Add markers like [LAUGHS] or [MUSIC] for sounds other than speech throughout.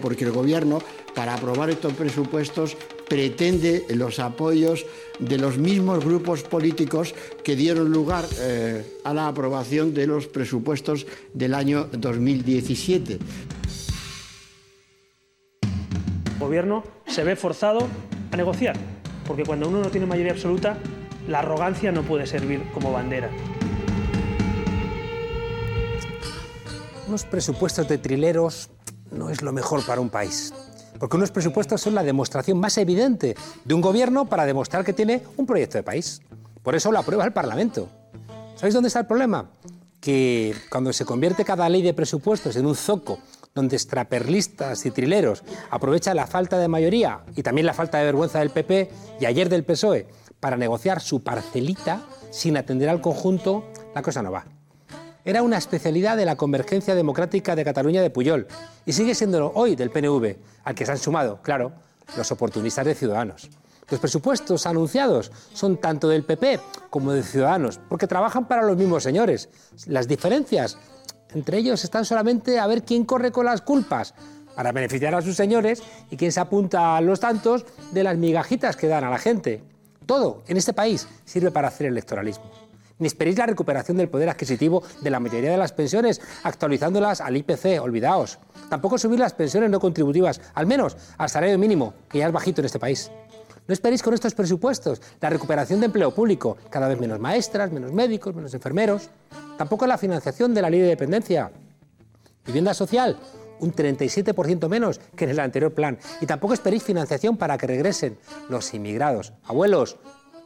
Porque el Gobierno, para aprobar estos presupuestos, pretende los apoyos de los mismos grupos políticos que dieron lugar eh, a la aprobación de los presupuestos del año 2017. El gobierno se ve forzado a negociar, porque cuando uno no tiene mayoría absoluta, la arrogancia no puede servir como bandera. Unos presupuestos de trileros no es lo mejor para un país. Porque unos presupuestos son la demostración más evidente de un gobierno para demostrar que tiene un proyecto de país. Por eso lo aprueba el Parlamento. ¿Sabéis dónde está el problema? Que cuando se convierte cada ley de presupuestos en un zoco donde extraperlistas y trileros aprovechan la falta de mayoría y también la falta de vergüenza del PP y ayer del PSOE para negociar su parcelita sin atender al conjunto, la cosa no va. Era una especialidad de la convergencia democrática de Cataluña de Puyol y sigue siendo hoy del PNV, al que se han sumado, claro, los oportunistas de Ciudadanos. Los presupuestos anunciados son tanto del PP como de Ciudadanos, porque trabajan para los mismos señores. Las diferencias entre ellos están solamente a ver quién corre con las culpas para beneficiar a sus señores y quién se apunta a los tantos de las migajitas que dan a la gente. Todo en este país sirve para hacer electoralismo ni esperéis la recuperación del poder adquisitivo de la mayoría de las pensiones, actualizándolas al IPC, olvidaos. Tampoco subir las pensiones no contributivas, al menos al salario mínimo, que ya es bajito en este país. No esperéis con estos presupuestos la recuperación de empleo público, cada vez menos maestras, menos médicos, menos enfermeros. Tampoco la financiación de la ley de dependencia. Vivienda social, un 37% menos que en el anterior plan. Y tampoco esperéis financiación para que regresen los inmigrados. Abuelos,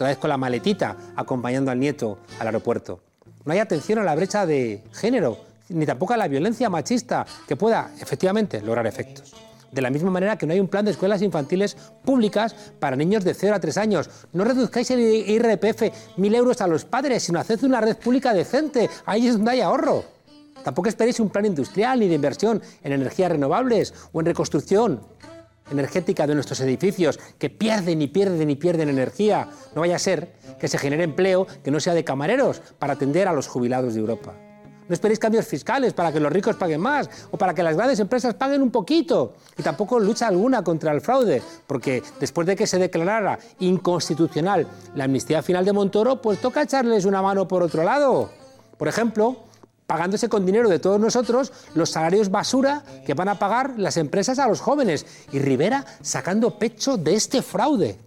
otra vez con la maletita acompañando al nieto al aeropuerto. No hay atención a la brecha de género, ni tampoco a la violencia machista que pueda efectivamente lograr efectos. De la misma manera que no hay un plan de escuelas infantiles públicas para niños de 0 a 3 años. No reduzcáis el IRPF mil euros a los padres, sino haced una red pública decente. Ahí es donde hay ahorro. Tampoco esperéis un plan industrial ni de inversión en energías renovables o en reconstrucción energética de nuestros edificios, que pierden y pierden y pierden energía. No vaya a ser que se genere empleo que no sea de camareros para atender a los jubilados de Europa. No esperéis cambios fiscales para que los ricos paguen más o para que las grandes empresas paguen un poquito. Y tampoco lucha alguna contra el fraude, porque después de que se declarara inconstitucional la amnistía final de Montoro, pues toca echarles una mano por otro lado. Por ejemplo, pagándose con dinero de todos nosotros los salarios basura que van a pagar las empresas a los jóvenes. Y Rivera sacando pecho de este fraude.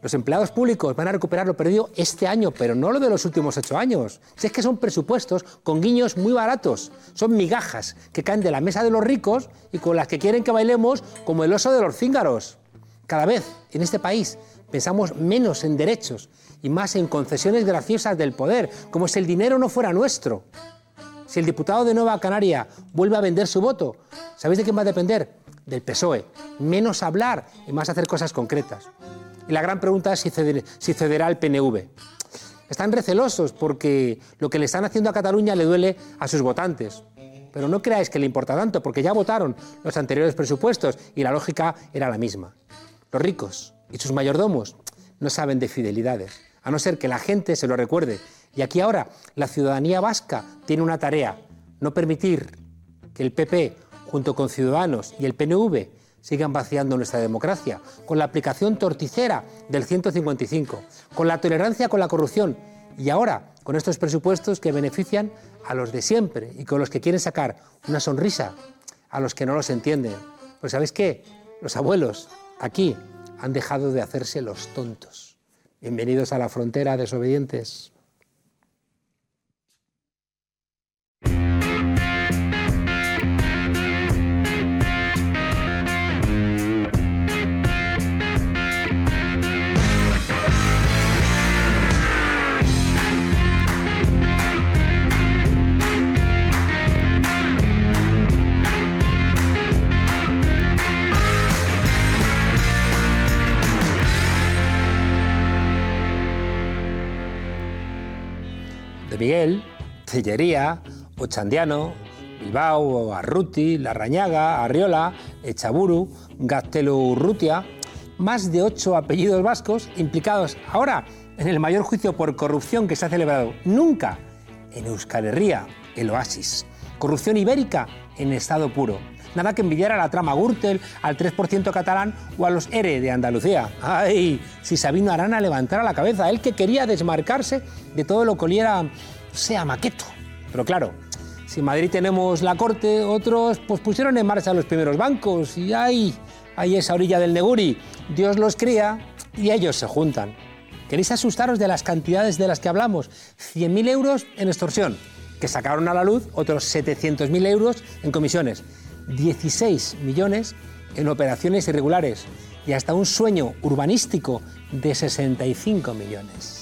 Los empleados públicos van a recuperar lo perdido este año, pero no lo de los últimos ocho años. Si es que son presupuestos con guiños muy baratos, son migajas que caen de la mesa de los ricos y con las que quieren que bailemos como el oso de los cíngaros. Cada vez en este país pensamos menos en derechos y más en concesiones graciosas del poder, como si el dinero no fuera nuestro. Si el diputado de Nueva Canaria vuelve a vender su voto, ¿sabéis de quién va a depender? Del PSOE. Menos hablar y más hacer cosas concretas. Y la gran pregunta es si, si cederá el PNV. Están recelosos porque lo que le están haciendo a Cataluña le duele a sus votantes. Pero no creáis que le importa tanto, porque ya votaron los anteriores presupuestos y la lógica era la misma. Los ricos y sus mayordomos no saben de fidelidades a no ser que la gente se lo recuerde. Y aquí ahora la ciudadanía vasca tiene una tarea, no permitir que el PP, junto con Ciudadanos y el PNV, sigan vaciando nuestra democracia, con la aplicación torticera del 155, con la tolerancia con la corrupción y ahora con estos presupuestos que benefician a los de siempre y con los que quieren sacar una sonrisa a los que no los entienden. Pues ¿sabéis qué? Los abuelos aquí han dejado de hacerse los tontos. Bienvenidos a la frontera, desobedientes. Miguel, Cillería, Ochandiano, Bilbao, Arruti, Larrañaga, Arriola, Echaburu, Urrutia, más de ocho apellidos vascos implicados ahora en el mayor juicio por corrupción que se ha celebrado nunca en Euskal Herria, el oasis. Corrupción ibérica en estado puro. Nada que envidiar a la trama Gürtel, al 3% catalán o a los ERE de Andalucía. ¡Ay! Si Sabino Arana levantara la cabeza, él que quería desmarcarse de todo lo que oliera, sea maqueto. Pero claro, si en Madrid tenemos la corte, otros pues pusieron en marcha los primeros bancos y ahí, ahí esa orilla del Neguri. Dios los cría y ellos se juntan. ¿Queréis asustaros de las cantidades de las que hablamos? 100.000 euros en extorsión, que sacaron a la luz otros 700.000 euros en comisiones, 16 millones en operaciones irregulares y hasta un sueño urbanístico de 65 millones.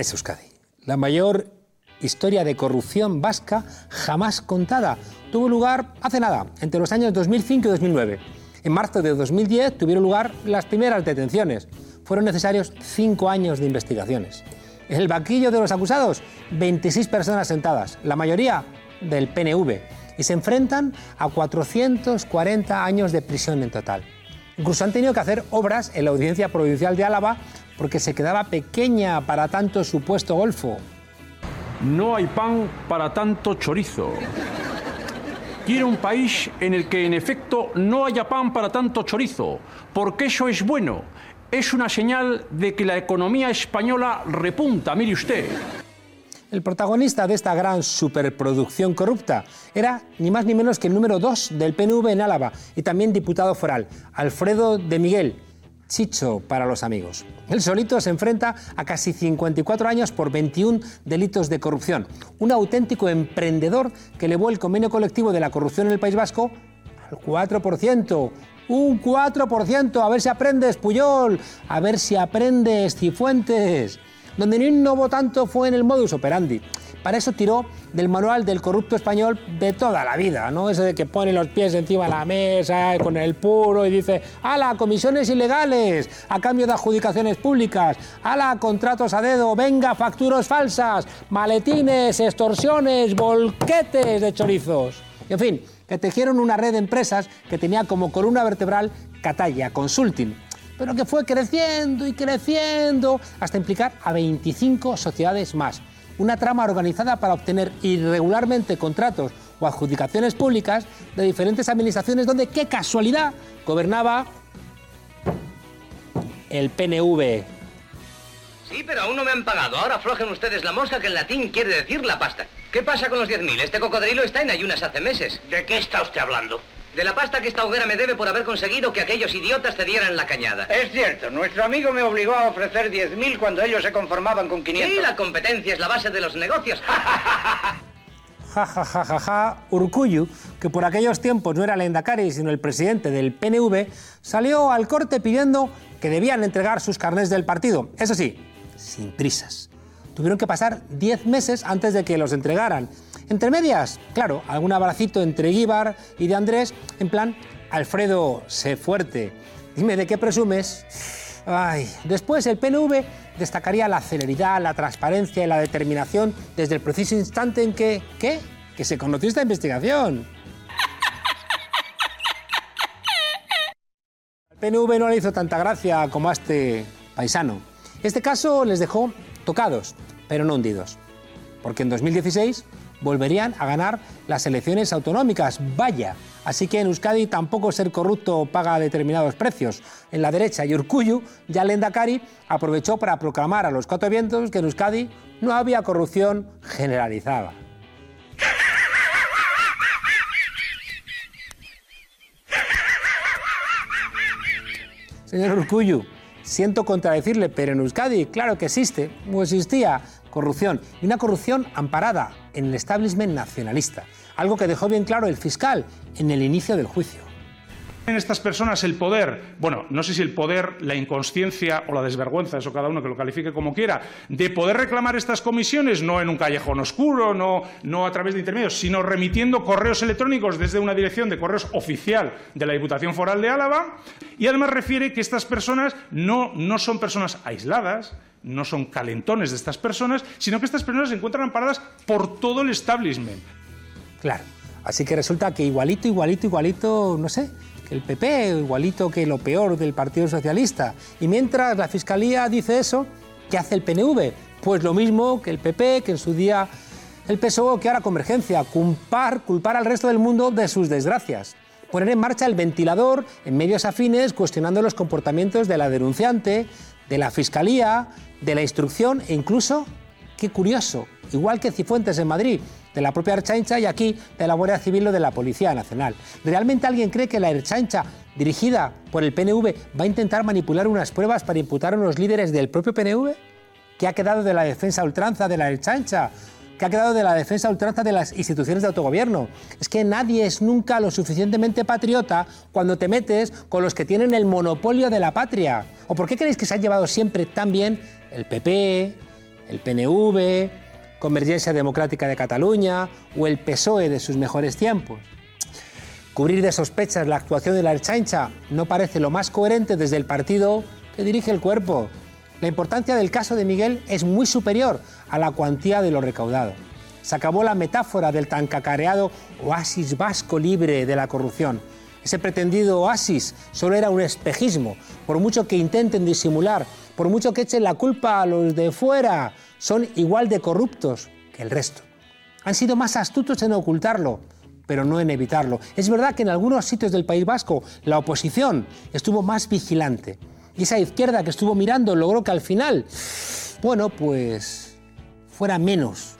Es Euskadi. La mayor historia de corrupción vasca jamás contada tuvo lugar hace nada, entre los años 2005 y 2009. En marzo de 2010 tuvieron lugar las primeras detenciones. Fueron necesarios cinco años de investigaciones. En el banquillo de los acusados, 26 personas sentadas, la mayoría del PNV, y se enfrentan a 440 años de prisión en total. Incluso han tenido que hacer obras en la Audiencia Provincial de Álava porque se quedaba pequeña para tanto supuesto golfo. No hay pan para tanto chorizo. Quiero un país en el que en efecto no haya pan para tanto chorizo, porque eso es bueno. Es una señal de que la economía española repunta, mire usted. El protagonista de esta gran superproducción corrupta era ni más ni menos que el número 2 del PNV en Álava y también diputado foral, Alfredo de Miguel, Chicho para los amigos. El solito se enfrenta a casi 54 años por 21 delitos de corrupción. Un auténtico emprendedor que elevó el convenio colectivo de la corrupción en el País Vasco al 4%. Un 4%. A ver si aprendes, Puyol. A ver si aprendes, Cifuentes. Donde no innovó tanto fue en el modus operandi. Para eso tiró del manual del corrupto español de toda la vida, ¿no? Ese de que pone los pies encima de la mesa con el puro y dice, ¡ala, comisiones ilegales! A cambio de adjudicaciones públicas, ¡ala, contratos a dedo! ¡Venga, facturas falsas! ¡Maletines, extorsiones, volquetes de chorizos! en fin, que tejieron una red de empresas que tenía como columna vertebral Catalla Consulting, pero que fue creciendo y creciendo hasta implicar a 25 sociedades más una trama organizada para obtener irregularmente contratos o adjudicaciones públicas de diferentes administraciones donde, qué casualidad, gobernaba el PNV. Sí, pero aún no me han pagado. Ahora aflojen ustedes la mosca que en latín quiere decir la pasta. ¿Qué pasa con los 10.000? Este cocodrilo está en ayunas hace meses. ¿De qué está usted hablando? De la pasta que esta hoguera me debe por haber conseguido que aquellos idiotas cedieran la cañada. Es cierto, nuestro amigo me obligó a ofrecer 10.000 cuando ellos se conformaban con 500. Sí, la competencia es la base de los negocios. [LAUGHS] Ja, ja, ja, ja, ja. Urcuyu, que por aquellos tiempos no era el Endacari, sino el presidente del PNV, salió al corte pidiendo que debían entregar sus carnés del partido. Eso sí, sin prisas. Tuvieron que pasar 10 meses antes de que los entregaran entre medias, claro, algún abracito entre Guíbar y de Andrés, en plan, Alfredo, sé fuerte. Dime, ¿de qué presumes? Ay, después el PNV destacaría la celeridad, la transparencia y la determinación desde el preciso instante en que, ¿qué? Que se conoció esta investigación. [LAUGHS] El PNV no le hizo tanta gracia como a este paisano. Este caso les dejó tocados, pero no hundidos. Porque en 2016 volverían a ganar las elecciones autonómicas. Vaya. Así que en Euskadi tampoco ser corrupto paga determinados precios. En la derecha y Urcuyu, ya Lendakari aprovechó para proclamar a los cuatro vientos que en Euskadi no había corrupción generalizada. Señor Urcuyu, siento contradecirle, pero en Euskadi claro que existe, o existía, corrupción, y una corrupción amparada en el establishment nacionalista, algo que dejó bien claro el fiscal en el inicio del juicio. En estas personas el poder, bueno, no sé si el poder, la inconsciencia o la desvergüenza, eso cada uno que lo califique como quiera, de poder reclamar estas comisiones no en un callejón oscuro, no, no a través de intermedios, sino remitiendo correos electrónicos desde una dirección de correos oficial de la Diputación Foral de Álava. Y además refiere que estas personas no, no son personas aisladas, no son calentones de estas personas, sino que estas personas se encuentran amparadas por todo el establishment. Claro. Así que resulta que igualito, igualito, igualito, no sé, que el PP, igualito que lo peor del Partido Socialista. Y mientras la Fiscalía dice eso, ¿qué hace el PNV? Pues lo mismo que el PP, que en su día el PSOE, que ahora Convergencia, culpar, culpar al resto del mundo de sus desgracias. Poner en marcha el ventilador en medios afines, cuestionando los comportamientos de la denunciante, de la Fiscalía, de la instrucción e incluso, qué curioso, igual que Cifuentes en Madrid, de la propia Erchaincha y aquí de la Guardia Civil o de la Policía Nacional. ¿Realmente alguien cree que la Erchaincha, dirigida por el PNV, va a intentar manipular unas pruebas para imputar a unos líderes del propio PNV? ¿Qué ha quedado de la defensa ultranza de la Erchaincha? ¿Qué ha quedado de la defensa ultranza de las instituciones de autogobierno? Es que nadie es nunca lo suficientemente patriota cuando te metes con los que tienen el monopolio de la patria. ¿O por qué creéis que se han llevado siempre tan bien el PP, el PNV, Convergencia Democrática de Cataluña o el PSOE de sus mejores tiempos? Cubrir de sospechas la actuación de la Erchaincha no parece lo más coherente desde el partido que dirige el cuerpo. La importancia del caso de Miguel es muy superior a la cuantía de lo recaudado. Se acabó la metáfora del tan cacareado oasis vasco libre de la corrupción. Ese pretendido oasis solo era un espejismo, por mucho que intenten disimular, por mucho que echen la culpa a los de fuera, son igual de corruptos que el resto. Han sido más astutos en ocultarlo, pero no en evitarlo. Es verdad que en algunos sitios del País Vasco la oposición estuvo más vigilante. Y esa izquierda que estuvo mirando logró que al final, bueno, pues fuera menos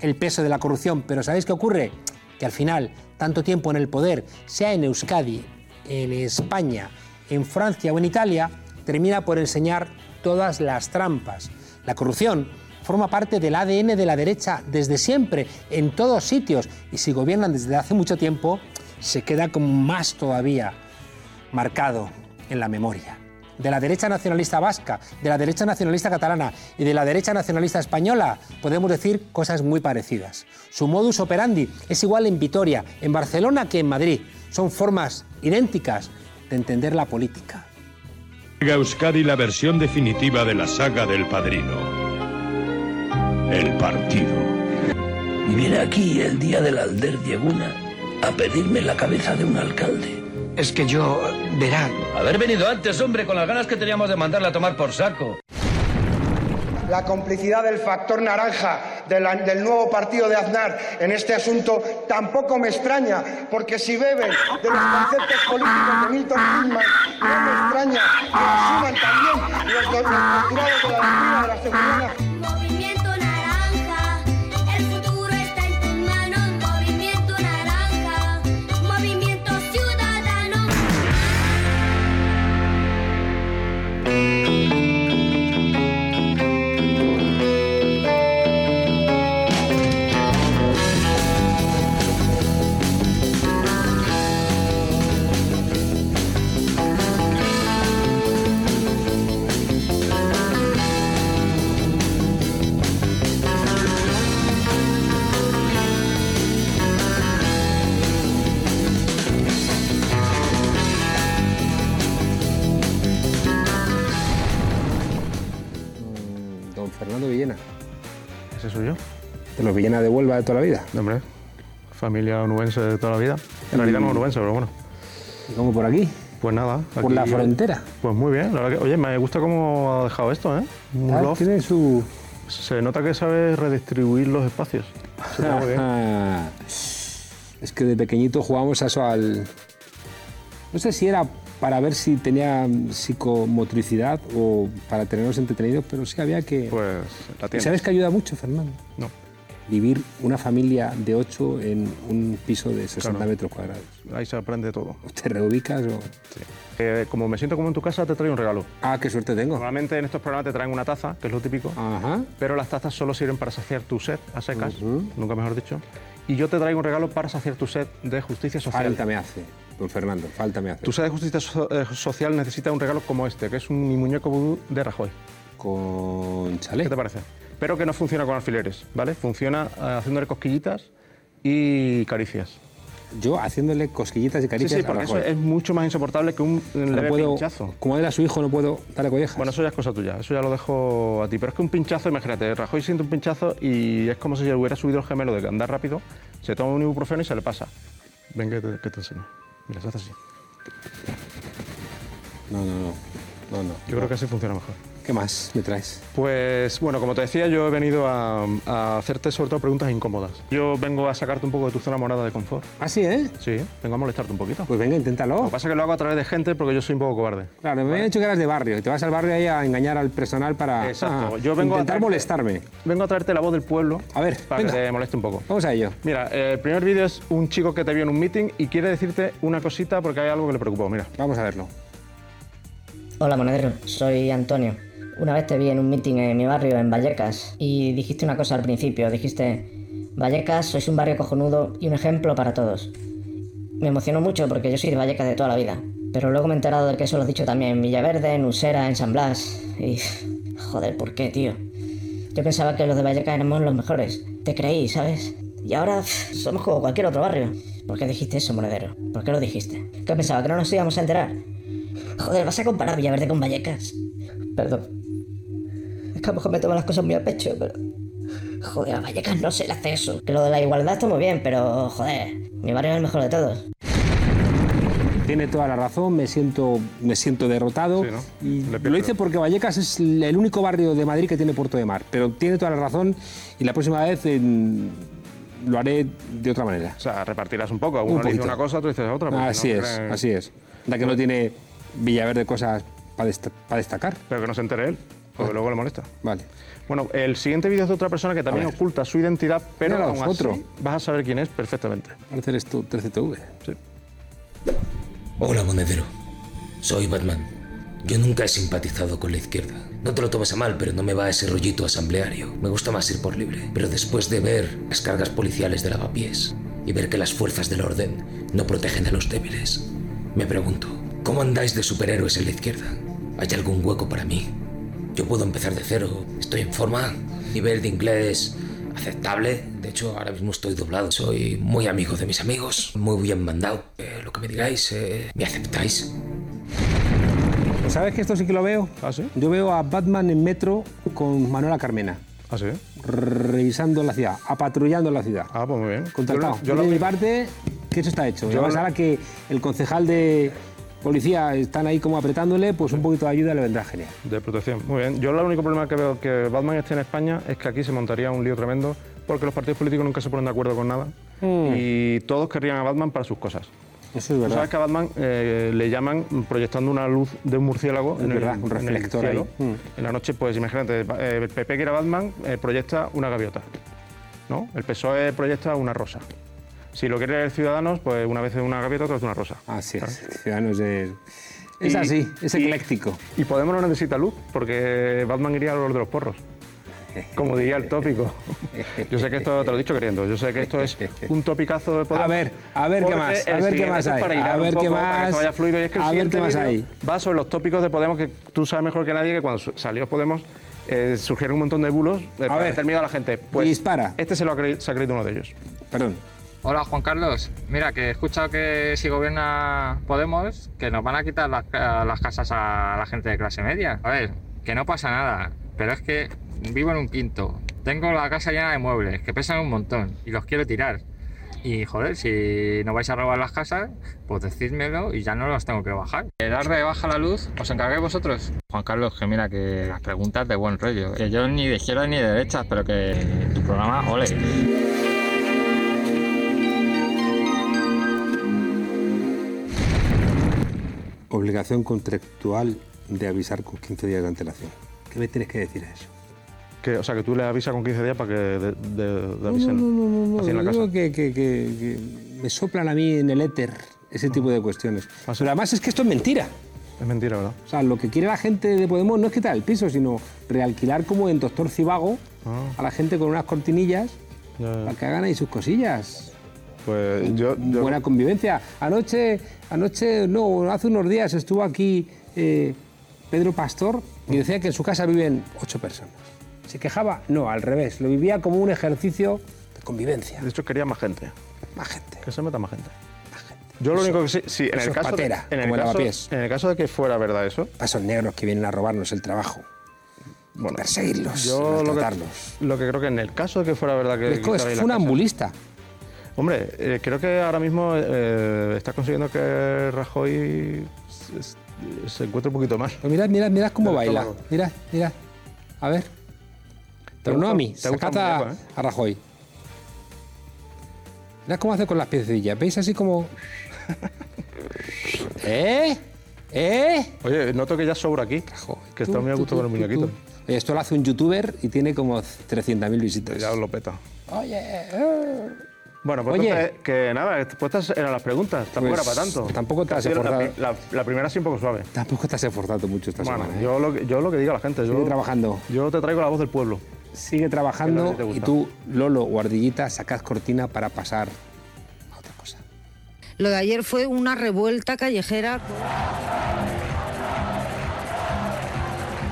el peso de la corrupción. Pero ¿sabéis qué ocurre? Que al final, tanto tiempo en el poder, sea en Euskadi, en España, en Francia o en Italia, termina por enseñar todas las trampas. La corrupción forma parte del ADN de la derecha desde siempre, en todos sitios, y si gobiernan desde hace mucho tiempo, se queda como más todavía marcado en la memoria. De la derecha nacionalista vasca, de la derecha nacionalista catalana y de la derecha nacionalista española podemos decir cosas muy parecidas. Su modus operandi es igual en Vitoria, en Barcelona que en Madrid. Son formas idénticas de entender la política. Euskadi la versión definitiva de la saga del padrino. El partido. Y viene aquí el día del Alder Dieguna a pedirme la cabeza de un alcalde. Es que yo, verá. Haber venido antes, hombre, con las ganas que teníamos de mandarla a tomar por saco. La complicidad del factor naranja de la- del nuevo partido de Aznar en este asunto tampoco me extraña, porque si beben de los conceptos políticos de Milton Friedman, no me extraña que asuman también los, los postulados de la doctrina de la seguridad Villena de Huelva de toda la vida. Hombre, familia onubense de toda la vida. En realidad no onubense, pero bueno. ¿Y cómo por aquí? Pues nada. Por la frontera. Pues muy bien. La verdad que, oye, me gusta cómo ha dejado esto, ¿eh? Un Ah, loft. tiene su... Se nota que sabe redistribuir los espacios. Está muy bien. [LAUGHS] Es que de pequeñito jugábamos a eso al... No sé si era para ver si tenía psicomotricidad o para tenernos entretenidos, pero sí había que... Pues la tienes. ¿Sabes que ayuda mucho, Fernando? No. Vivir una familia de ocho en un piso de 60 Claro. metros cuadrados. Ahí se aprende todo. ¿Te reubicas o...? Eh, como me siento como en tu casa, te traigo un regalo. Ah, qué suerte tengo. Normalmente en estos programas te traen una taza, que es lo típico. Ajá. Pero las tazas solo sirven para saciar tu sed a secas, nunca mejor dicho. Y yo te traigo un regalo para saciar tu sed de justicia social. Falta me hace. don Fernando, falta me hace. Tu sede de justicia so- eh, social necesita un regalo como este, que es un mi muñeco vudú de Rajoy. Con chalet. ¿Qué te parece? Pero que no funciona con alfileres, ¿vale? Funciona eh, haciéndole cosquillitas y caricias. Yo haciéndole cosquillitas y Sí, caricias sí, porque a eso es mucho más insoportable que un No leve puedo, pinchazo. como él a su hijo, no puedo darle collejas. Bueno, eso ya es cosa tuya, eso ya lo dejo a ti. Pero es que un pinchazo, imagínate, Rajoy siente un pinchazo y es como si hubiera subido el gemelo de andar rápido, se toma un ibuprofeno y se le pasa. Ven que te, que te enseño. Mira, se hace así. No, no, no. no, no. Yo creo que así funciona mejor. ¿Qué más me traes? Pues bueno, como te decía, yo he venido a, a hacerte sobre todo preguntas incómodas. Yo vengo a sacarte un poco de tu zona morada de confort. ¿Ah, sí, eh? Sí, vengo a molestarte un poquito. Pues venga, inténtalo. Lo que pasa es que lo hago a través de gente porque yo soy un poco cobarde. Claro, me habían dicho que eras de barrio y te vas al barrio ahí a engañar al personal para Exacto. ah, Yo vengo a intentar traerte- molestarme. Vengo a traerte la voz del pueblo. A ver, para venga. que te moleste un poco. Vamos a ello. Mira, eh, el primer vídeo es un chico que te vio en un meeting y quiere decirte una cosita porque hay algo que le preocupó. Mira. Vamos a verlo. Hola, monedero. Soy Antonio. Una vez te vi en un meeting en mi barrio, en Vallecas, y dijiste una cosa al principio. Dijiste, Vallecas, sois un barrio cojonudo y un ejemplo para todos. Me emocionó mucho porque yo soy de Vallecas de toda la vida. Pero luego me he enterado de que eso lo has dicho también en Villaverde, en Usera, en San Blas. Y... Joder, ¿por qué, tío? Yo pensaba que los de Vallecas éramos los mejores. Te creí, ¿sabes? Y ahora somos como cualquier otro barrio. ¿Por qué dijiste eso, monedero? ¿Por qué lo dijiste? ¿Qué pensaba? ¿Que no nos íbamos a enterar? Joder, ¿vas a comparar Villaverde con Vallecas? Perdón. Es que a lo mejor me tomo las cosas muy a pecho, pero... Joder, a Vallecas no se le hace eso. Que lo de la igualdad está muy bien, pero... Joder, mi barrio es el mejor de todos. Tiene toda la razón, me siento, me siento derrotado. Sí, ¿no? Y Le lo dice porque Vallecas es el único barrio de Madrid que tiene puerto de mar. Pero tiene toda la razón y la próxima vez en- lo haré de otra manera. O sea, repartirás un poco. Un Uno le dice una cosa, otro dice otra. Así no es, creen- así es. La que no tiene Villaverde cosas para destacar. Pero que no se entere él, porque luego le molesta. Vale. Bueno, el siguiente vídeo es de otra persona que también oculta su identidad, pero Míralo, aún así otro. vas a saber quién es perfectamente. Parece eres tú, 13TV. Sí. Hola, monedero. Soy Batman. Yo nunca he simpatizado con la izquierda. No te lo tomes a mal, pero no me va ese rollito asambleario. Me gusta más ir por libre. Pero después de ver las cargas policiales de lavapiés y ver que las fuerzas del orden no protegen a los débiles, me pregunto, ¿cómo andáis de superhéroes en la izquierda? ¿Hay algún hueco para mí? Yo puedo empezar de cero. Estoy en forma. Nivel de inglés aceptable. De hecho, ahora mismo estoy doblado. Soy muy amigo de mis amigos. Muy bien mandado. Eh, lo que me digáis, eh, ¿me aceptáis? Pues ¿Sabes que esto sí que lo veo? ¿Ah, sí? Yo veo a Batman en metro con Manuela Carmena. ¿Ah, sí? Revisando la ciudad, apatrullando la ciudad. Ah, pues muy bien. Contratado. Yo, Yo, yo lo de mi parte, que eso está hecho. Yo además, lo- ahora que el concejal de policía están ahí como apretándole, pues un poquito de ayuda le vendrá genial. De protección. Muy bien. Yo el único problema que veo que Batman esté en España es que aquí se montaría un lío tremendo porque los partidos políticos nunca se ponen de acuerdo con nada Mm. y todos querrían a Batman para sus cosas. Eso es verdad. sabes que a Batman eh, le llaman proyectando una luz de un murciélago Es en, verdad, el, un en el reflector cielo. ahí. Mm. En la noche, pues imagínate, eh, el PP que era Batman eh, proyecta una gaviota, ¿no? El PSOE proyecta una rosa. Si lo quiere el Ciudadanos, pues una vez es una gaviota, otra vez una rosa. Así es. Ciudadanos es, es Y- así, es ecléctico. Y Podemos no necesita luz, porque Batman iría a los de los porros. Como diría el tópico. [LAUGHS] Yo sé que esto te lo he dicho queriendo. Yo sé que esto es un topicazo de poder. A ver, a ver qué más, a ver qué más hay, a ver qué más- a ver qué más hay. Va sobre los tópicos de Podemos, que tú sabes mejor que nadie que cuando salió Podemos eh, surgieron un montón de bulos eh, para ver. meter miedo a la gente. Pues Dispara. Este se lo ha se ha creído uno de ellos. Perdón. Hola Juan Carlos, mira que he escuchado que si gobierna Podemos, que nos van a quitar las, las casas a la gente de clase media. A ver, que no pasa nada, pero es que vivo en un quinto, tengo la casa llena de muebles que pesan un montón y los quiero tirar. Y joder, si no vais a robar las casas, pues decídmelo y ya no los tengo que bajar. El dar de baja la luz, ¿os encarguéis vosotros? Juan Carlos, que mira que las preguntas de buen rollo. Que yo ni de izquierda ni de derecha, pero que tu programa, ole. Obligación contractual de avisar con 15 días de antelación. ¿Qué me tienes que decir a eso? Que, o sea, que tú le avisas con 15 días para que de, de- de No, avisen no, no, no, no, en la casa. que, que- que- me soplan a mí en el éter ese tipo de cuestiones. Pero además es que esto es mentira. Es mentira, ¿verdad? O sea, lo que quiere la gente de Podemos no es quitar el piso, sino realquilar como en Doctor Cibago Ah. a la gente con unas cortinillas Ya, ya. para que hagan ahí sus cosillas. Pues yo, yo- Buena convivencia. Anoche, anoche, no, hace unos días estuvo aquí eh, Pedro Pastor y decía que en su casa viven ocho personas. ¿Se quejaba? No, al revés. Lo vivía como un ejercicio de convivencia. De hecho, quería más gente. Más gente. Que se meta más gente. Yo lo único que sí, sí, en el caso, de, en, el caso, en el caso de que fuera verdad eso, Pasos negros que vienen a robarnos el trabajo. bueno, perseguirlos, yo lo que, maltratarlos. lo que creo que en el caso de que fuera verdad que Es funambulista. casa- Hombre, eh, creo que ahora mismo eh, está consiguiendo que Rajoy se, se encuentre un poquito mal. Pues mirad, mirad, mirad cómo baila. Mirad, mirad. A ver. Pero no a mí, sacad a, ¿eh? a Rajoy. Mirad cómo hace con las piececillas. ¿Veis así como...? [LAUGHS] ¿Eh? ¿Eh? Oye, noto que ya sobra aquí, que está muy a gusto con el muñequito. Oye, esto lo hace un youtuber y tiene como 300.000 visitas. Ya os lo peta. Oye, eh. Bueno, pues Oye. entonces, que nada, pues estas eran las preguntas, tampoco Pues, era para tanto. tampoco te has sido la, esforzado. la- la primera sí un poco suave. Tampoco te has esforzado mucho esta Bueno, semana. ¿eh? yo, lo que, yo lo que diga la gente. Sigue Yo, trabajando. yo te traigo la voz del pueblo. Sigue trabajando y tú, Lolo o Ardillita, sacad cortina para pasar a otra cosa. Lo de ayer fue una revuelta callejera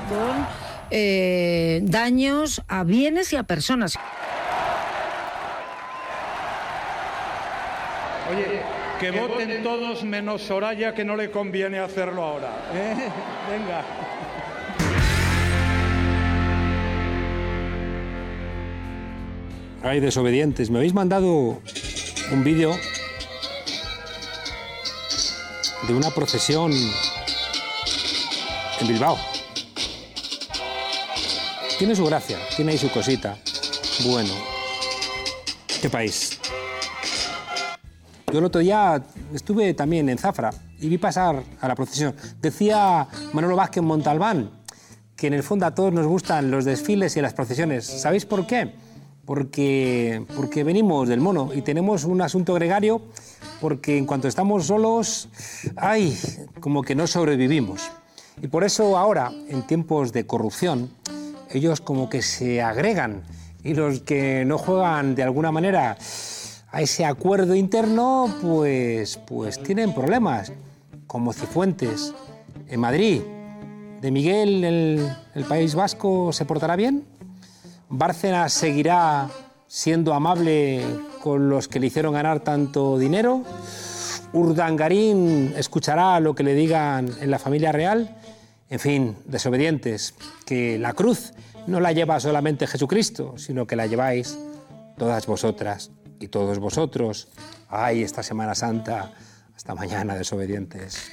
con, con, eh, daños a bienes y a personas. Que voten todos menos Soraya, que no le conviene hacerlo ahora. ¿eh? [LAUGHS] Venga. Ay, desobedientes. Me habéis mandado un vídeo de una procesión en Bilbao. Tiene su gracia, tiene ahí su cosita. Bueno, qué país. Yo el otro día estuve también en Zafra y vi pasar a la procesión. Decía Manolo Vázquez Montalbán que en el fondo a todos nos gustan los desfiles y las procesiones. ¿Sabéis por qué? Porque, porque venimos del mono y tenemos un asunto gregario porque en cuanto estamos solos, ay, como que no sobrevivimos. Y por eso ahora, en tiempos de corrupción, ellos como que se agregan y los que no juegan de alguna manera a ese acuerdo interno, pues, pues tienen problemas, como Cifuentes en Madrid. ¿De Miguel el, el País Vasco se portará bien? ¿Bárcenas seguirá siendo amable con los que le hicieron ganar tanto dinero? ¿Urdangarín escuchará lo que le digan en la familia real? En fin, desobedientes, que la cruz no la lleva solamente Jesucristo, sino que la lleváis todas vosotras y todos vosotros. Ay, esta Semana Santa, hasta mañana, desobedientes.